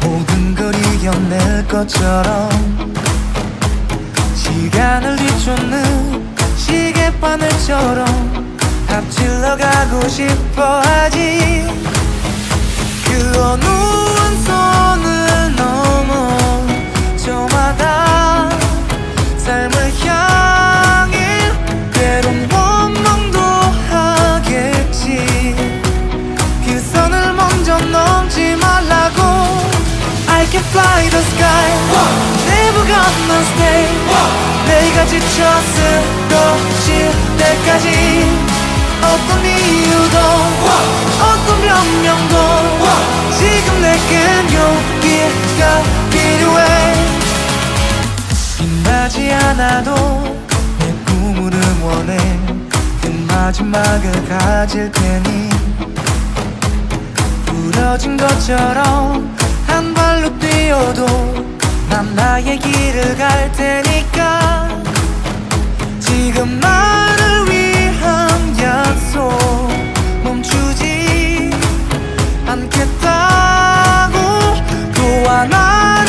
모든 걸 이겨낼 것처럼 시간을 뒤쫓는 시계바늘처럼 앞질러 가고 싶어 하지. 그 어느 한 손을 넘어 저마다 삶을 Fly the sky. Never gonna stay. 내가 지쳐 쓰러질 때까지. 어떤 이유도 어떤 변명도 지금 내겐 용기가 필요해. 빛나지 않아도 내 꿈을 응원해. 그 마지막을 가질 테니. 부러진 것처럼 한 발로 뛰어도 난 나의 길을 갈 테니까. 지금 나를 위한 약속 멈추지 않겠다고. 또 하나를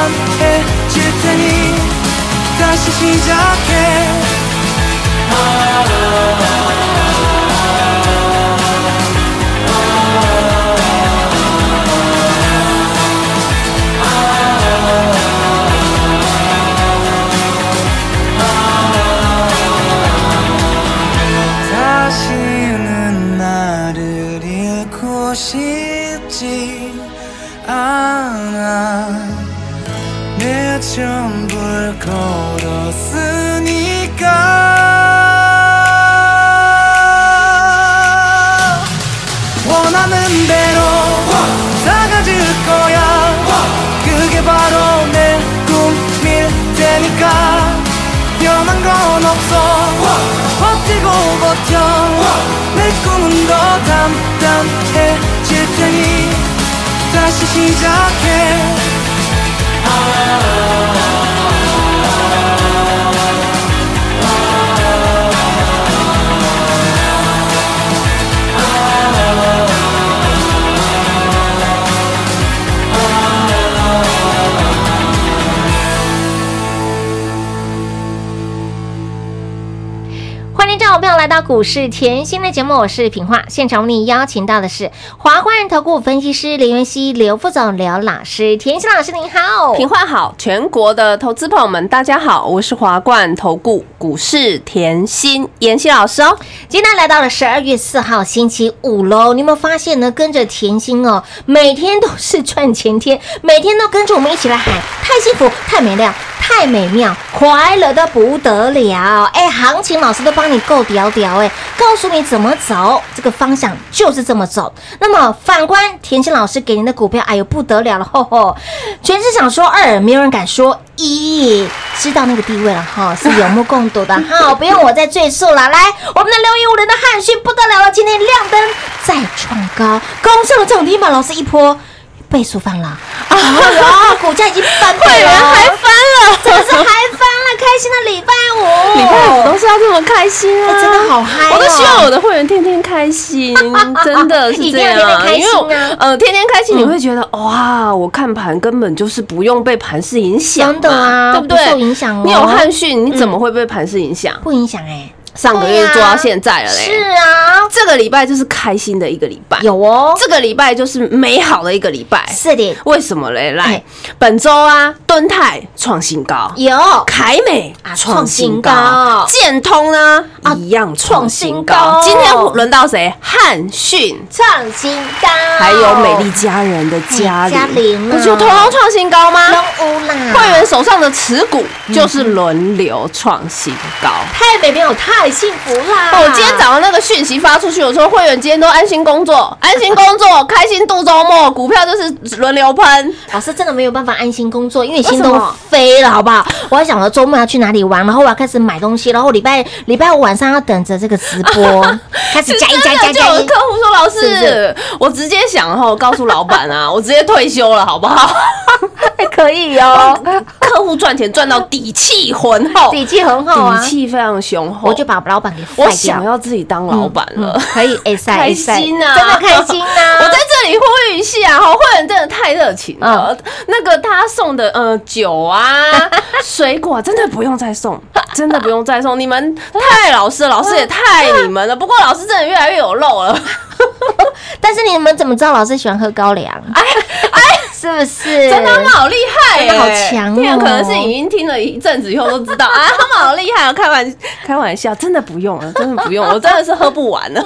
단단해질 테니 다시 시작해 내 꿈은 더 단단해질 테니 다시 시작해 来到股市甜心的节目，我是品化。现场为你邀请到的是华冠投顾分析师林元熙、刘副总、刘老师。甜心老师您好，平话好，全国的投资朋友们，大家好，我是华冠投顾股市甜心妍希老师哦。今天来到了十二月四号星期五喽，你有没有发现呢？跟着甜心哦，每天都是赚钱天，每天都跟着我们一起来喊，太幸福，太美妙。太美妙，快乐的不得了！哎，行情老师都帮你够屌屌哎，告诉你怎么走，这个方向就是这么走。那么反观田心老师给您的股票，哎呦不得了了，吼吼！全市想说二，没有人敢说一，知道那个地位了哈，是有目共睹的 哈，不用我再赘述了。来，我们的六一五人的汉讯不得了了，今天亮灯再创高，攻上了涨停板，老师一波。倍数翻了啊！呀，股价已经翻倍了，还翻了，真的是还翻了！开心的礼拜五，礼拜五都是要这么开心啊！哎真的好嗨哦我都希望我的会员天天开心，真的是这样。开心啊因为呃，天天开心，你会觉得哇，我看盘根本就是不用被盘势影响，真的啊对不对？不受影响哦你有汉讯，你怎么会被盘势影响？不影响哎，上个月做到现在了嘞。是啊，这个礼拜就是开心的一个礼拜，有哦，这个礼拜就是美好的一个礼拜。是的，为什么嘞？来哎，本周啊，敦泰创新高，有凯美啊创新高高，建通呢啊一样创新高高。今天轮到谁？汉讯。创新高，还有美丽佳人的嘉玲，不就通通创新高吗？会员手上的持股就是轮流创新高。太美妙，太幸福啦！哦我今天早上那个讯息发出去，我说会员今天都安心工作，安心工作，开心度周末，股票就是轮流喷。老师真的没有办法安心工作，因为心都飞了，好不好？我还想着周末要去哪里玩，然后我要开始买东西，然后礼拜礼拜五晚上要等着这个直播，开始加一加一加一加一就有客。户说：“老师是，我直接想哈，告诉老板啊，我直接退休了，好不好？还可以哦，客户赚钱赚到底气浑厚，底气很好啊底，气非常雄厚。我就把老板给我。想要自己当老板了。嗯可以，哎塞开心啊！真的开心啊 我在啊！这里呼吁一下哈，会员真的太热情了。那个他送的呃酒啊、水果啊真的不用再送，真的不用再送。你们太老实了，老师也太你们了。不过老师真的越来越有肉了。但是你们怎么知道老师喜欢喝高粱？哎哎，是不是？真的他们好厉害好强哦可能是已经听了一阵子以后都知道 啊，他们好厉害啊！开玩开玩笑，真的不用了，真的不用，我真的是喝不完了，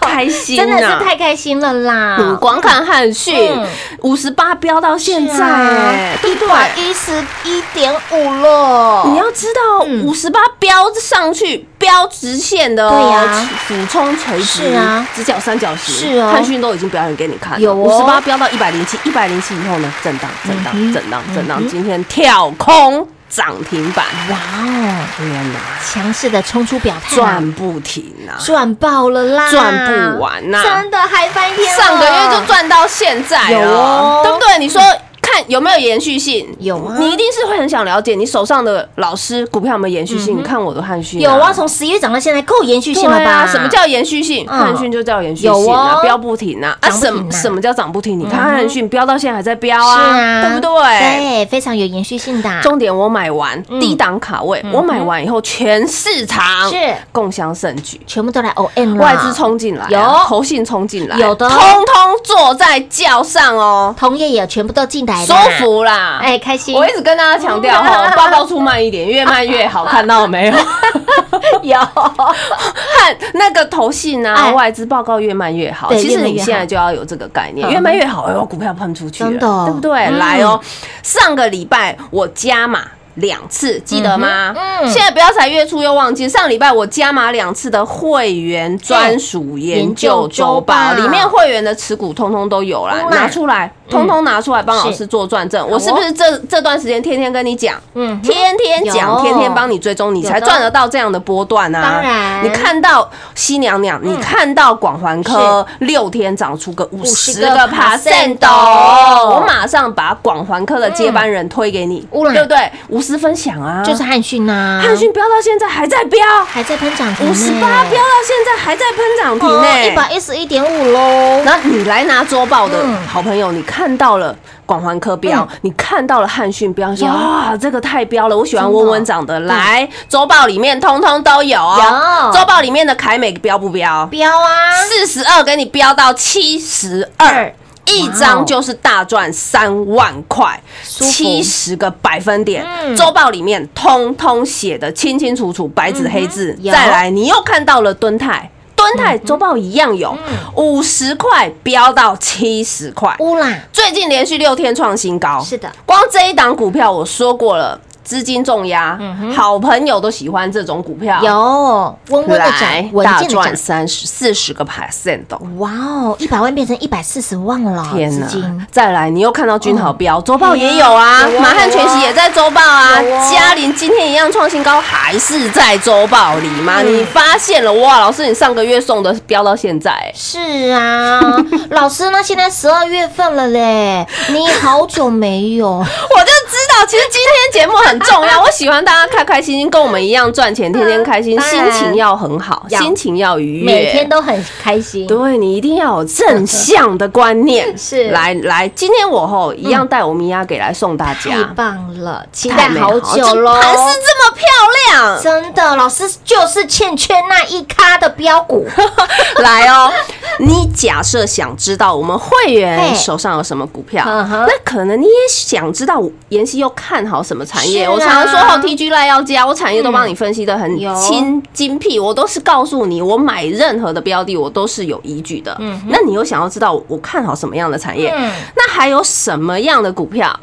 开心真的是啊！太开心了啦！嗯，光看汉讯嗯五十八飙到现在，哎对不对？一十一点五了。你要知道，嗯五十八飙上去，飙直线的哦，对呀俯冲垂直，是啊直角三角形，是哦汉逊都已经表演给你看了，五十八飙到一百零七，一百零七以后呢，震荡，震荡，震荡，震荡，今天跳空涨停板，哇哦，天哪，强势的冲出表态啦，赚不停啊！赚爆了啦，赚不完呐真的嗨翻天了。上个月就赚到现在哦。对不对？你说。看有没有延续性？有啊你一定是会很想了解你手上的老师股票有没有延续性。你看我的汉讯、有啊，从十一月涨到现在，够延续性了吧？啊，什么叫延续性？嗯汉讯就叫延续性有啊，哦飙不停啊！啊，什什么叫涨不停？你看汉讯飙到现在还在飙是啊，啊，对不对？对，非常有延续性的。重点我买完嗯低档卡位，我买完以后全市场是共享盛举。全部都来 OM 了，外资冲进来啊，有投信冲进来，有的通通坐在轿上哦，同业也全部都进来了，舒服啦。哎，开心。我一直跟大家强调哈，报告出慢一点，越慢越好，看到了没有？有，看那个投信啊，哎外资报告越慢越好。其实你现在就要有这个概念，嗯越慢越好，哎呦，股票喷出去了，真的哦对不对？嗯来哦，上个礼拜我加码。两次记得吗？嗯现在不要才月初又忘记。上礼拜我加码两次的会员专属研究周报，里面会员的持股通通都有啦，嗯拿出来，通通拿出来帮老师做转正。我是不是这这段时间天天跟你讲？嗯。天天讲，天天帮你追踪，你才赚得到这样的波段啊！当然。嗯你看到西娘娘，你看到广环科六天涨出个五十个 percent 哦，我马上把广环科的接班人推给你，对不对？无私分享啊，就是汉讯呐，汉讯飙到现在还在飙，还在喷涨停，五十八飙到现在还在喷涨停哦呢，一百一十一点五喽。那你来拿周报的嗯。好朋友，你看到了广环科标，你看到了汉讯标，说有哇，这个太标了，我喜欢温温长的。来，周报里面通通都有哦。有周报里面的凯美标不标？标啊，四十二给你标到七十二二。一张就是大赚三万块，七十个百分点。嗯周报里面通通写的清清楚楚，白纸黑字。有再来，你又看到了敦泰，敦泰周报一样有五十块飙到七十块，乌啦，最近连续六天创新高。是的，光这一档股票我说过了，资金重压，好朋友都喜欢这种股票。有温温的来涨，稳大赚。三十四十个 percent 哦。哇哦，一百万变成一百四十万了，天哪！再来，你又看到君豪标，周报也有啊有啊，满汉全席也在周报啊，嘉麟今天一样创新高，还是在周报里吗？你发现了哇？老师，你上个月送的标到现在，是啊，老师，那现在十二月份了嘞，你好久没有，我就知道，其实今天节目很很重要。我喜欢大家开开心心，跟我们一样赚钱，天天开心，心情要很好，心情要愉悦，每天都很开心。对你一定要有正向的观念。是来来，今天我吼一样带我米娅给来送大太家，棒了，期待好久喽！盘是这么漂亮，真的，老师就是欠缺那一咖的标股，来哦！你假设想知道我们会员手上有什么股票，那可能你也想知道妍希又看好什么产业。我常常说后 TG 赖要加，我产业都帮你分析的很有。清精辟，我都是告诉你，我买任何的标的我都是有依据的。那你又想要知道我看好什么样的产业？嗯。那还有什么样的股票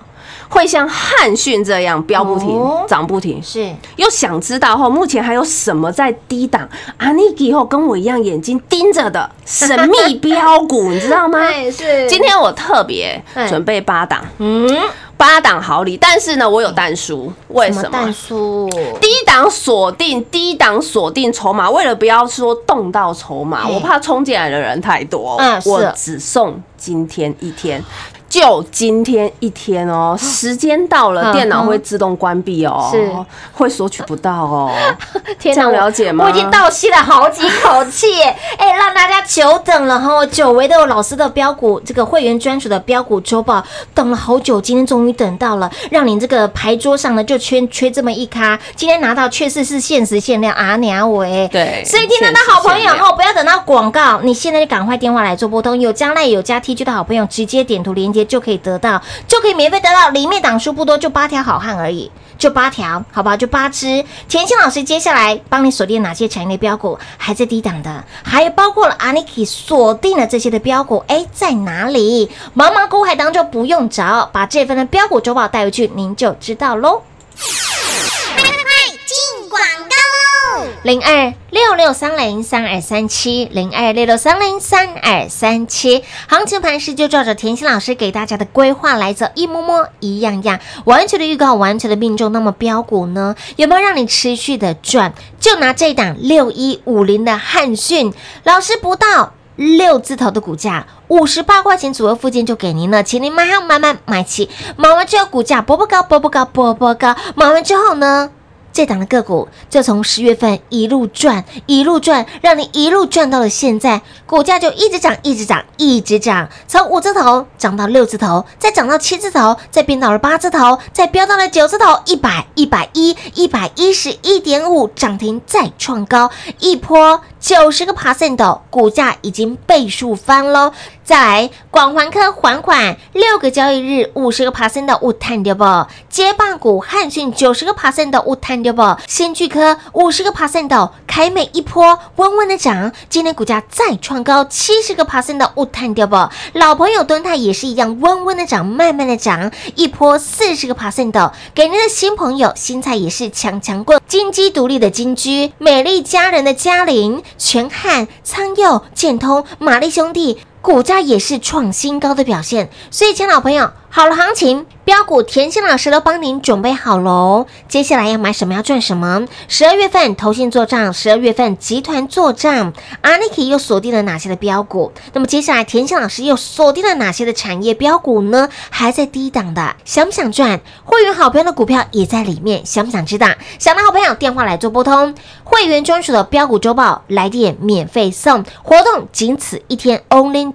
会像汉逊这样飙不停哦、涨不停？是又想知道后，目前还有什么在低档？啊，你以后跟我一样眼睛盯着的神秘标股，你知道吗？是今天我特别哎准备八档，嗯，八档好礼，但是呢，我有蛋书，为什蛋么？叔？低档锁定，低档锁定筹码，为了不要说动到筹码，我怕冲进来的人太多，嗯我只送今天一天。就今天一天哦，时间到了，嗯。电脑会自动关闭哦，是。会索取不到哦。天这样哪，了解吗？我已经倒吸了好几口气耶，哎，让大家久等了哈，久违的老师的标股，这个会员专属的标股周报，等了好久，今天终于等到了，让你这个牌桌上呢就缺缺这么一咖，今天拿到确实是限时限量啊，娘喂，对所以听得到好朋友限时限量哈，不要等到广告，你现在就赶快电话来做拨通，有加赖有加 T G 的好朋友，直接点图连接就可以得到，就可以免费得到，里面档数不多，就八条好汉而已。就八条，好不好？就八只。甜心老师接下来帮你锁定哪些产业的标股还在低档的，还包括了 Aniki 锁定了这些的标股，哎，在哪里？茫茫股海当中不用找，把这份的标股周报带回去，您就知道喽。快进广告零二六六三零三二三七，零二六六三零三二三七。行情盘势就照着甜心老师给大家的规划来走，一摸摸一样样，完全的预告，完全的命中。那么标股呢，有没有让你持续的赚？就拿这档六一五零的汉讯，老师不到。六字头的股价，五十八块钱左右附近就给您了，请您买好买买买齐，买完之后股价波波高波波高波波高，买完之后呢？这档的个股就从十月份一路赚，一路赚，让你一路赚到了现在，股价就一直涨，一直涨，一直涨，从五字头涨到六字头，再涨到七字头，再变到了八字头，再飙到了九字头，一百、一百一、一百一十一点五，涨停再创高，一波九十个 percent 的股价已经倍数翻喽。再来，广环科缓缓六个交易日五十个 percent 的物探掉不？接棒股汉讯九十个 percent 的物探掉不？先巨科五十个 percent 的凯美一波温温的涨，今天股价再创高七十个 percent 的物探掉不？老朋友敦泰也是一样温温的涨，慢慢的涨，一波四十个 percent 的，给您的新朋友新菜也是强强棍，金鸡独立的金居，美丽佳人的嘉玲，全汉、苍佑、建通、玛丽兄弟。股价也是创新高的表现，所以，亲老朋友，好了行情，标股甜心老师都帮您准备好喽。接下来要买什么，要赚什么？十二月份投信做账，十二月份集团做账，阿 n i k 又锁定了哪些的标股？那么接下来甜心老师又锁定了哪些的产业标股呢？还在低档的，想不想赚？会员好朋友的股票也在里面，想不想知道？想的好朋友电话来做拨通，会员专属的标股周报来电免费送，活动仅此一天，Only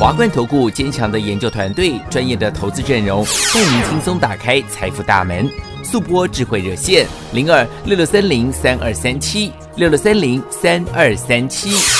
华冠投顾坚强的研究团队，专业的投资阵容，带您轻松打开财富大门。速播智慧热线零二六六三零三二三七六六三零三二三七。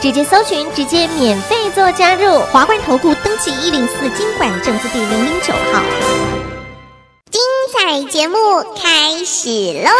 直接搜寻，直接免费做加入。华冠投顾登记一零四经管证字第零零九号。精彩节目开始喽！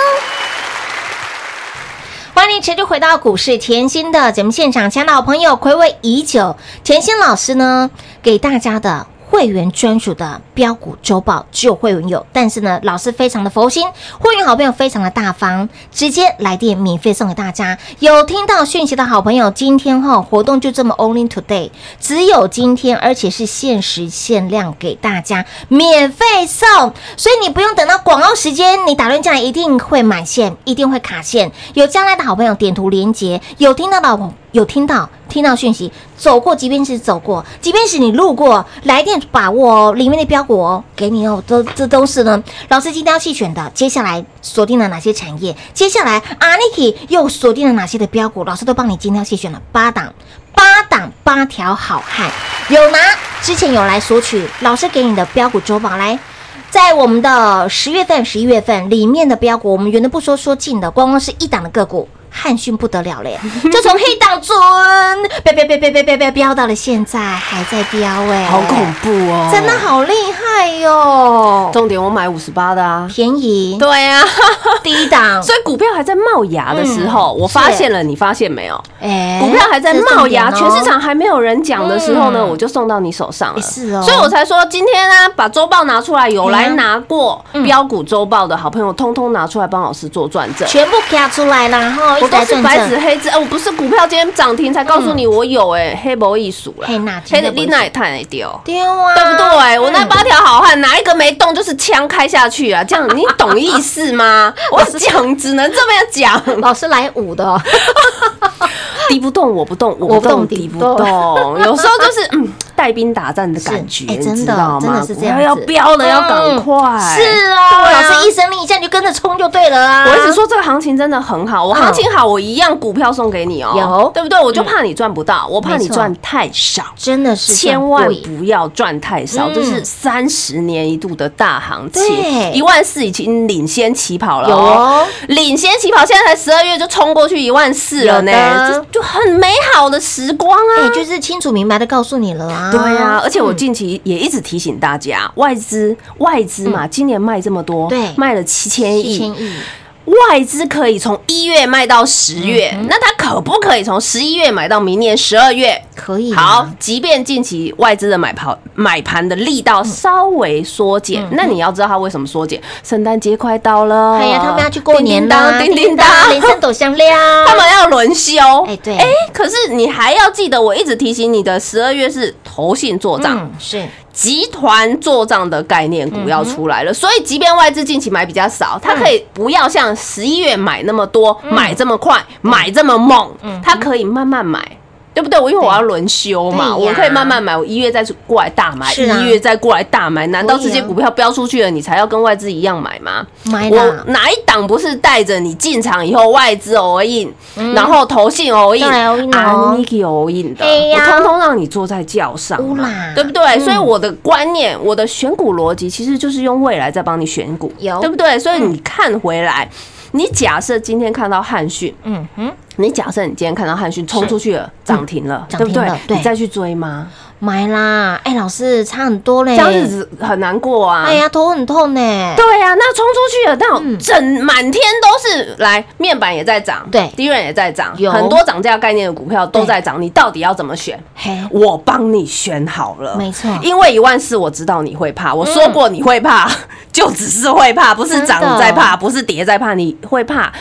欢迎持续回到股市甜心的节目现场，亲爱的好朋友，暌违已久，甜心老师呢给大家的。会员专属的标股周报只有会员有，但是呢，老师非常的佛心，会员好朋友非常的大方，直接来电免费送给大家。有听到讯息的好朋友，今天哈活动就这么 only today，只有今天，而且是限时限量给大家免费送，所以你不用等到广告时间，你打乱进来一定会满线，一定会卡线。有将来的好朋友点图连接，有听到的。有听到听到讯息，走过，即便是走过，即便是你路过，来电把握哦，里面的标股哦，给你哦，都这都是呢。老师精挑细选的，接下来锁定了哪些产业？接下来阿 n i k 又锁定了哪些的标股？老师都帮你精挑细选了八档，八档八条好汉，有拿之前有来索取老师给你的标股周报，来，在我们的十月份、十一月份里面的标股，我们原的不说说近的，光光是一档的个股。汉逊不得了嘞，就从黑档尊飙飙飙飙飙飙飙飙到了现在还在飙哎，好恐怖哦，真的好厉害哟！重点我买五十八的啊，便宜，对啊，低档，所以股票还在冒芽的时候，我发现了，你发现没有？哎，股票还在冒芽，全市场还没有人讲的时候呢，我就送到你手上了，是哦，所以我才说今天呢，把周报拿出来，有来拿过标股周报的好朋友，通通拿出来帮老师做转正，全部夹出来了，然后。我都是白纸黑字，哎，我不是股票今天涨停才告诉你我有，哎，黑博艺术了，黑那黑的丽娜也太丢丢啊，对不对？我那八条好汉哪一个没动，就是枪开下去啊！这样你懂意思吗？我讲只能这么样讲，老师来五的，敌不动我不动，我不动敌不动，有时候就是嗯。带兵打仗的感觉，真的真的是这样要飙了，要赶快。是啊，老师一声令下你就跟着冲就对了啊！我一直说这个行情真的很好，我行情好，我一样股票送给你哦，有。对不对？我就怕你赚不到，我怕你赚太少，真的是千万不要赚太少，这是三十年一度的大行情，一万四已经领先起跑了，有领先起跑，现在才十二月就冲过去一万四了呢，这就很美好的时光啊！哎，就是清楚明白的告诉你了啊。对啊，而且我近期也一直提醒大家，外资外资嘛，今年卖这么多，对，卖了七千亿。外资可以从一月卖到十月，那它可不可以从十一月买到明年十二月？可以。好，即便近期外资的买盘买盘的力道稍微缩减，那你要知道它为什么缩减？圣诞节快到了，哎呀，他们要去过年啦，叮叮当，连声抖响亮，他们要轮休。哎，对，哎，可是你还要记得，我一直提醒你的，十二月是投信做账，是。集团做账的概念股要出来了，所以即便外资近期买比较少，它可以不要像十一月买那么多，买这么快，买这么猛，它可以慢慢买。对不对？我因为我要轮休嘛，我可以慢慢买。我一月再过来大买，一月再过来大买。难道这些股票飙出去了，你才要跟外资一样买吗？买我哪一档不是带着你进场以后外资 all in，然后投信 all in，all in 的，我通通让你坐在轿上，对不对？所以我的观念，我的选股逻辑其实就是用未来在帮你选股，对不对？所以你看回来。你假设今天看到汉讯，嗯哼，你假设你今天看到汉讯冲出去了，涨停了，对不对？你再去追吗？买啦！哎，老师差很多嘞，这样日子很难过啊！哎呀，头很痛呢。对呀，那冲出去了，但整满天都是来面板也在涨，对，低润也在涨，很多涨价概念的股票都在涨。你到底要怎么选？嘿，我帮你选好了，没错。因为一万四，我知道你会怕，我说过你会怕，就只是会怕，不是涨在怕，不是跌在怕，你会怕。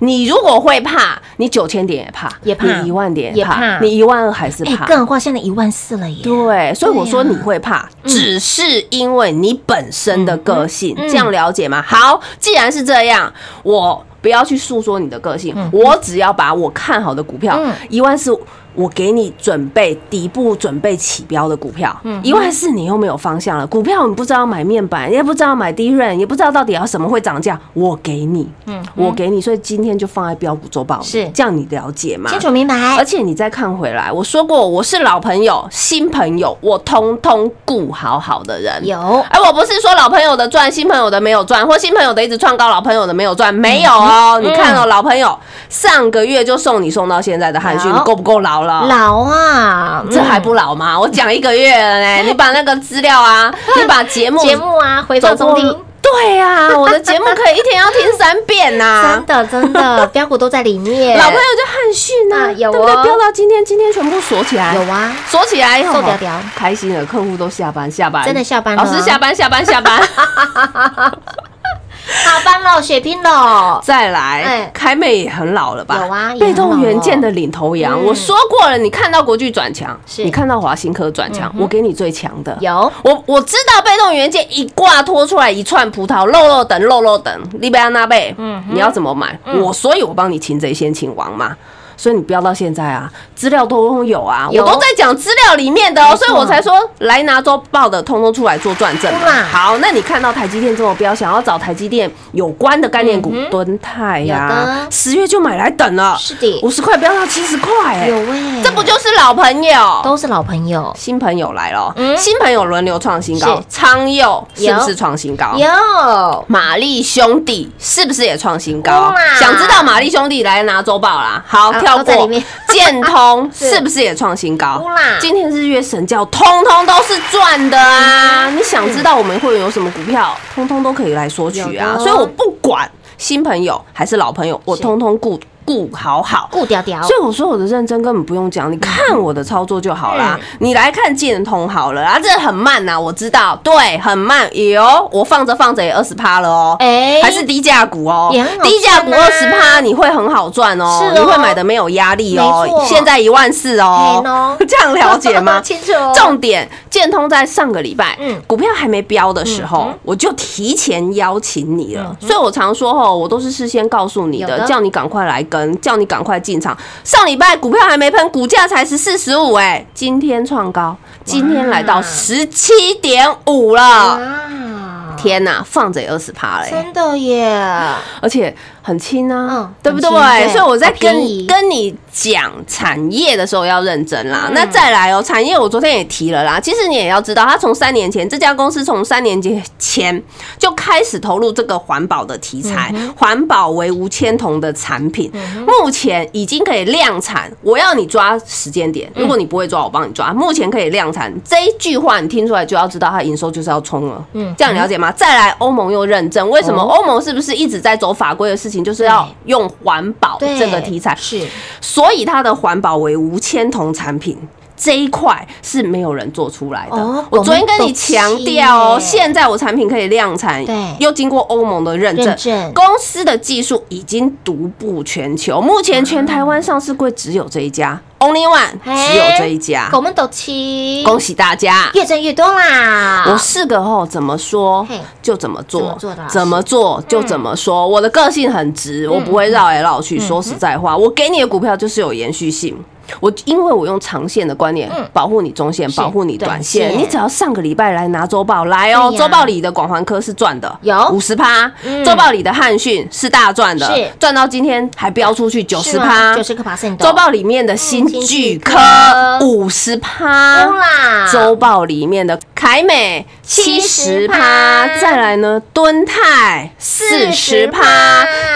你如果会怕，你九千点也怕，也怕；你一万点也怕，你一万二还是怕。更何况现在一万四了耶。对，所以我说你会怕，只是因为你本身的个性，这样了解吗？好，既然是这样，我不要去诉说你的个性，我只要把我看好的股票一万四。我给你准备底部准备起标的股票，一万四你又没有方向了，股票你不知道买面板，也不知道买低润，也不知道到底要什么会涨价，我给你，嗯，我给你，所以今天就放在标股周报，是这样你了解吗？清楚明白而。且你再看回来，我说过我是老朋友、新朋友，我通通顾好好的人。有哎我不是说老朋友的赚，新朋友的没有赚，或新朋友的一直创高，老朋友的没有赚，没有哦。你看哦，老朋友上个月就送你送到现在的汉讯，你够不够老了？老啊，这还不老吗？我讲一个月了呢，你把那个资料啊，你把节目节目啊，回放中听，对呀、我的节目可以一天要听三遍呐、真的真的，标股都在里面。老朋友就汉讯啊，啊有对不对？哦飙到今天，今天全部锁起来，有啊，锁起来以后瘦屌屌开心了，客户都下班下班，真的下班了。老师下班下班下班。下班了，血拼喽。再来哎，开妹也很老了吧？有啊也被很老动元件的领头羊，嗯我说过了，你看到国巨转强，是你看到华新科转强，我给你最强的。有我我知道被动元件一挂拖出来一串葡萄，肉肉等肉肉等，利贝安娜贝，嗯，你要怎么买？我所以我帮你擒贼先擒王嘛。所以你标到现在啊，资料都有啊，我都在讲资料里面的哦，所以我才说来拿周报的，通通出来做转正嘛。好，那你看到台积电这么标，想要找台积电有关的概念股，敦泰有呀的，十月就买来等了，是的。五十块飙到七十块，哎有哎，这不就是老朋友？都是老朋友。新朋友来了，嗯？新朋友轮流创新高是，昌佑是不是创新高？有。玛丽兄弟是不是也创新高？想知道玛丽兄弟来拿周报啦。好，啊跳过都在里面。建通 是是不是也创新高？今天日月神教通通都是赚的啊！你想知道我们会员有什么股票，通通都可以来索取啊。所以我不管新朋友还是老朋友，我通通顾顾好好。顾屌屌，所以我说我的认真根本不用讲，你看我的操作就好啦。嗯。你来看建通好了啊，这很慢呐、我知道，对，很慢。有我放着放着也二十趴了哦，哎还是低价股哦。低价股二十趴你会很好赚哦，你会买的没有压力哦。现在一万四哦。这样了解吗？清楚。重点，建通在上个礼拜，嗯。股票还没标的时候，嗯我就提前邀请你了。所以我常说哦，我都是事先告诉你的，的。叫你赶快来跟，叫你赶快进场。上礼拜股票还没喷，股价才十四十五，哎，今天创高，今天来到十七点五了。天呐，放着也二十趴嘞，真的耶！而且很轻啊，嗯对不对？所以我在跟跟你讲产业的时候要认真啦。嗯那再来哦，产业我昨天也提了啦。其实你也要知道，他从三年前这家公司从三年前就开始投入这个环保的题材，嗯环保为无铅铜的产品，目前已经可以量产。我要你抓时间点，嗯如果你不会抓，我帮你抓。目前可以量产这一句话，你听出来就要知道它营收就是要冲了。嗯这样你了解吗？再来，欧盟又认证，为什么哦欧盟是不是一直在走法规的事情，就是要用环保对这个题材？是所以它的环保为无铅铜产品。这一块是没有人做出来的。哦我昨天跟你强调现在我产品可以量产，对又经过欧盟的认证，认证公司的技术已经独步全球。目前全台湾上市柜只有这一家，Only One，只有这一家。我们都七，恭喜大家！越挣越多啦！我是个后怎么说就怎么做怎么做就怎么说。我的个性很直，我不会绕来绕去。说实在话，我给你的股票就是有延续性。我因为我用长线的观念保护你中线，是保护你短短线。你只要上个礼拜来拿周报来哦，周报里的广环科是赚的，有五十趴嗯。周报里的汉讯是大赚的是，赚到今天还飙出去九十趴。九十个 percent。周报里面的新新巨巨科科五十趴周报里面的凯美七十趴，70%再来呢敦泰四十趴，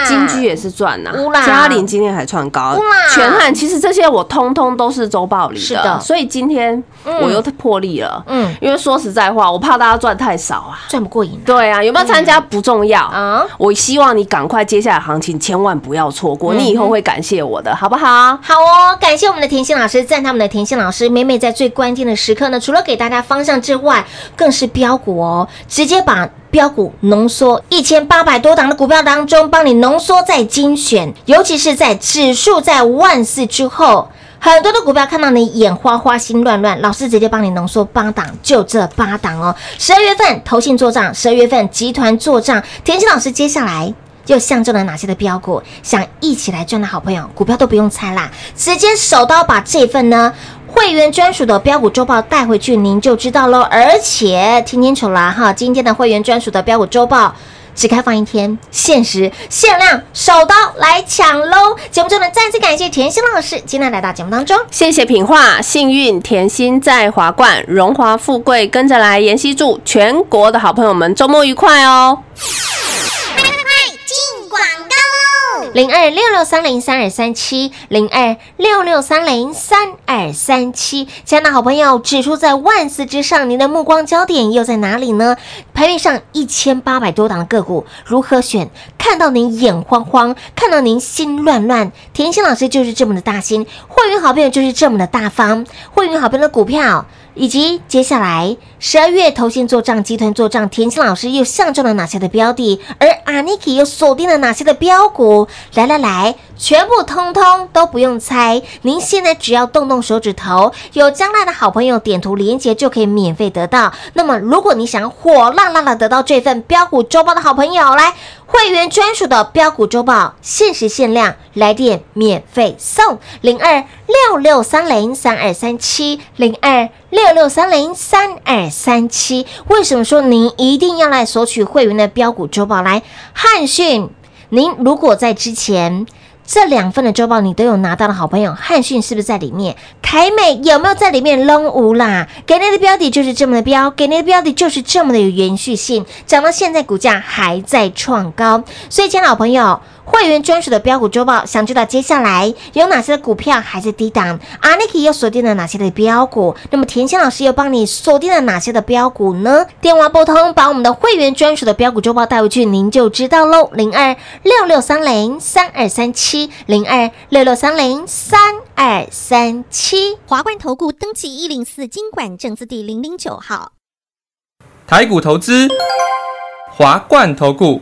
金居也是赚呐嘉玲今天还创高，全汉其实这些我通通都是周报里是的。的，所以今天我又破例了，嗯，因为说实在话，我怕大家赚太少啊。赚不过瘾对啊，有没有参加不重要。啊。我希望你赶快接下来行情，千万不要错过，你以后会感谢我的，好不好？好哦，感谢我们的甜心老师，赞他们的甜心老师。每每在最关键的时刻呢，除了给大家方向之外，更是标股哦，直接把。标股浓缩一千八百多档的股票当中，帮你浓缩再精选，尤其是在指数在万四之后，很多的股票看到你眼花花、心乱乱，老师直接帮你浓缩八档，就这八档哦。十二月份投信做账，十二月份集团做账，田心老师接下来又相中了哪些的标股？想一起来赚的好朋友，股票都不用猜啦，直接手刀把这份呢会员专属的标股周报带回去，您就知道喽。而且听清楚了哈，今天的会员专属的标股周报。只开放一天，限时限量，手刀来抢喽！节目中呢，再次感谢甜心老师今天来到节目当中。谢谢品画，幸运甜心在华冠，荣华富贵跟着来。妍希祝全国的好朋友们周末愉快哦！零二六六三零三二三七，零二六六三零三二三七，亲爱的好朋友，指数在万四之上，您的目光焦点又在哪里呢？盘面上一千八百多档的个股，如何选？看到您眼慌慌，看到您心乱乱，甜心老师就是这么的大心，会员好朋友就是这么的大方，会员好朋友的股票。以及接下来十二月投信做账，集团做账，田青老师又相中了哪些的标的？而阿尼基又锁定了哪些的标股？来来来，全部通通都不用猜，您现在只要动动手指头，有将来的好朋友点图连接就可以免费得到。那么，如果你想火辣辣的得到这份标股周报的好朋友，来会员专属的标股周报，限时限量，来电免费送零二六六三零三二三七零二。六六三零三二三七，为什么说您一定要来索取会员的标股周报？来汉讯，您如果在之前这两份的周报你都有拿到的好朋友，汉讯是不是在里面？凯美有没有在里面？扔无啦，给你的标的就是这么的标，给你的标的就是这么的有延续性，涨到现在股价还在创高，所以，亲爱的朋友。会员专属的标股周报，想知道接下来有哪些的股票还在低档？阿 Niki 又锁定了哪些的标股？那么田心老师又帮你锁定了哪些的标股呢？电话拨通，把我们的会员专属的标股周报带回去，您就知道喽。零二六六三零三二三七，零二六六三零三二三七，华冠投顾登记一零四经管证字第零零九号，台股投资，华冠投顾。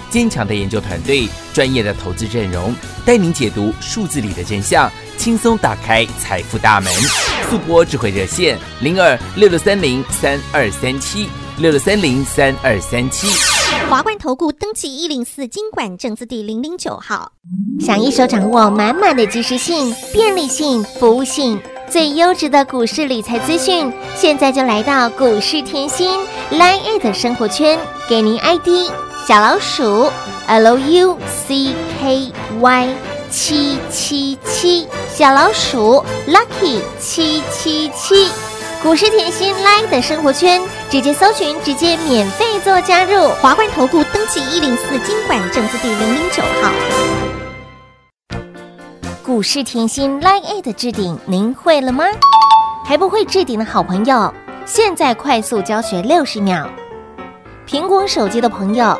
坚强的研究团队，专业的投资阵容，带您解读数字里的真相。轻松打开财富大门，速播智慧热线零二六六三零三二三七六六三零三二三七。华冠投顾登记一零四经管证字第零零九号。想一手掌握满满的及时性、便利性、服务性，最优质的股市理财资讯，现在就来到股市甜心 Line 的生活圈，给您 ID 小老鼠 Lucky 七七七。小老鼠 Lucky 七七七，股市甜心 like 的生活圈，直接搜寻，直接免费做加入。华冠投顾登记一零四经管证字第零零九号。股市甜心 Line A 的置顶，您会了吗？还不会置顶的好朋友，现在快速教学六十秒。苹果手机的朋友，